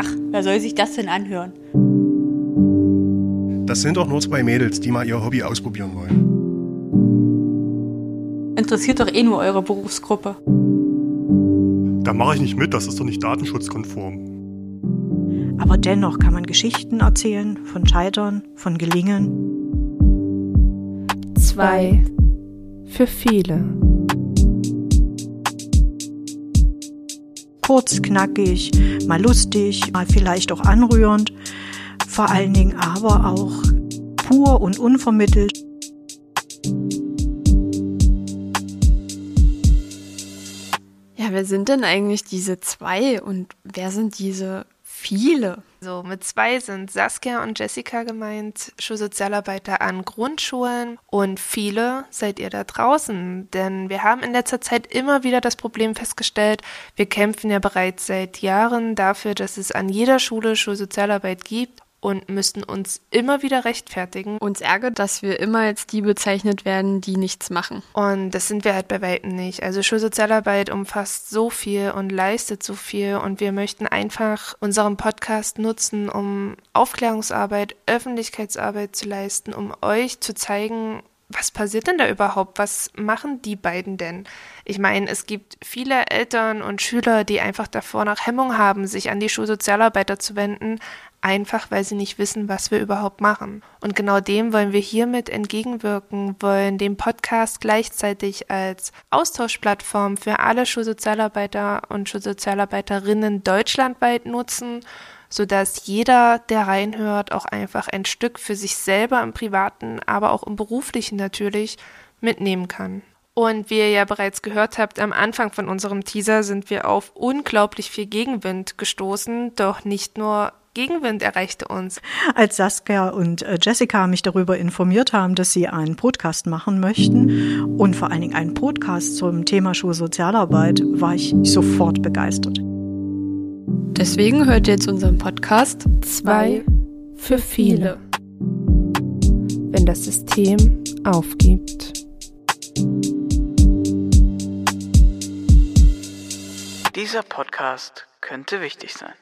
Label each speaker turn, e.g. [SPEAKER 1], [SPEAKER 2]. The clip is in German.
[SPEAKER 1] Ach, wer soll sich das denn anhören?
[SPEAKER 2] Das sind doch nur zwei Mädels, die mal ihr Hobby ausprobieren wollen.
[SPEAKER 1] Interessiert doch eh nur eure Berufsgruppe.
[SPEAKER 3] Da mache ich nicht mit, das ist doch nicht datenschutzkonform.
[SPEAKER 4] Aber dennoch kann man Geschichten erzählen von Scheitern, von Gelingen.
[SPEAKER 5] Zwei für viele.
[SPEAKER 4] Kurz, knackig, mal lustig, mal vielleicht auch anrührend, vor allen Dingen aber auch pur und unvermittelt.
[SPEAKER 5] Ja, wer sind denn eigentlich diese zwei und wer sind diese viele?
[SPEAKER 6] So, mit zwei sind Saskia und Jessica gemeint, Schulsozialarbeiter an Grundschulen. Und viele seid ihr da draußen, denn wir haben in letzter Zeit immer wieder das Problem festgestellt, wir kämpfen ja bereits seit Jahren dafür, dass es an jeder Schule Schulsozialarbeit gibt und müssten uns immer wieder rechtfertigen.
[SPEAKER 5] Uns ärgert, dass wir immer als die bezeichnet werden, die nichts machen.
[SPEAKER 6] Und das sind wir halt bei Weitem nicht. Also Schulsozialarbeit umfasst so viel und leistet so viel und wir möchten einfach unseren Podcast nutzen, um Aufklärungsarbeit, Öffentlichkeitsarbeit zu leisten, um euch zu zeigen, was passiert denn da überhaupt? Was machen die beiden denn? Ich meine, es gibt viele Eltern und Schüler, die einfach davor nach Hemmung haben, sich an die Schulsozialarbeiter zu wenden, einfach weil sie nicht wissen, was wir überhaupt machen. Und genau dem wollen wir hiermit entgegenwirken, wollen den Podcast gleichzeitig als Austauschplattform für alle Schulsozialarbeiter und Schulsozialarbeiterinnen deutschlandweit nutzen, sodass jeder, der reinhört, auch einfach ein Stück für sich selber im privaten, aber auch im beruflichen natürlich mitnehmen kann. Und wie ihr ja bereits gehört habt, am Anfang von unserem Teaser sind wir auf unglaublich viel Gegenwind gestoßen, doch nicht nur Gegenwind erreichte uns.
[SPEAKER 4] Als Saskia und äh, Jessica mich darüber informiert haben, dass sie einen Podcast machen möchten und vor allen Dingen einen Podcast zum Thema Schulsozialarbeit, war ich sofort begeistert.
[SPEAKER 5] Deswegen hört ihr jetzt unseren Podcast Zwei für viele.
[SPEAKER 6] Wenn das System aufgibt.
[SPEAKER 7] Dieser Podcast könnte wichtig sein.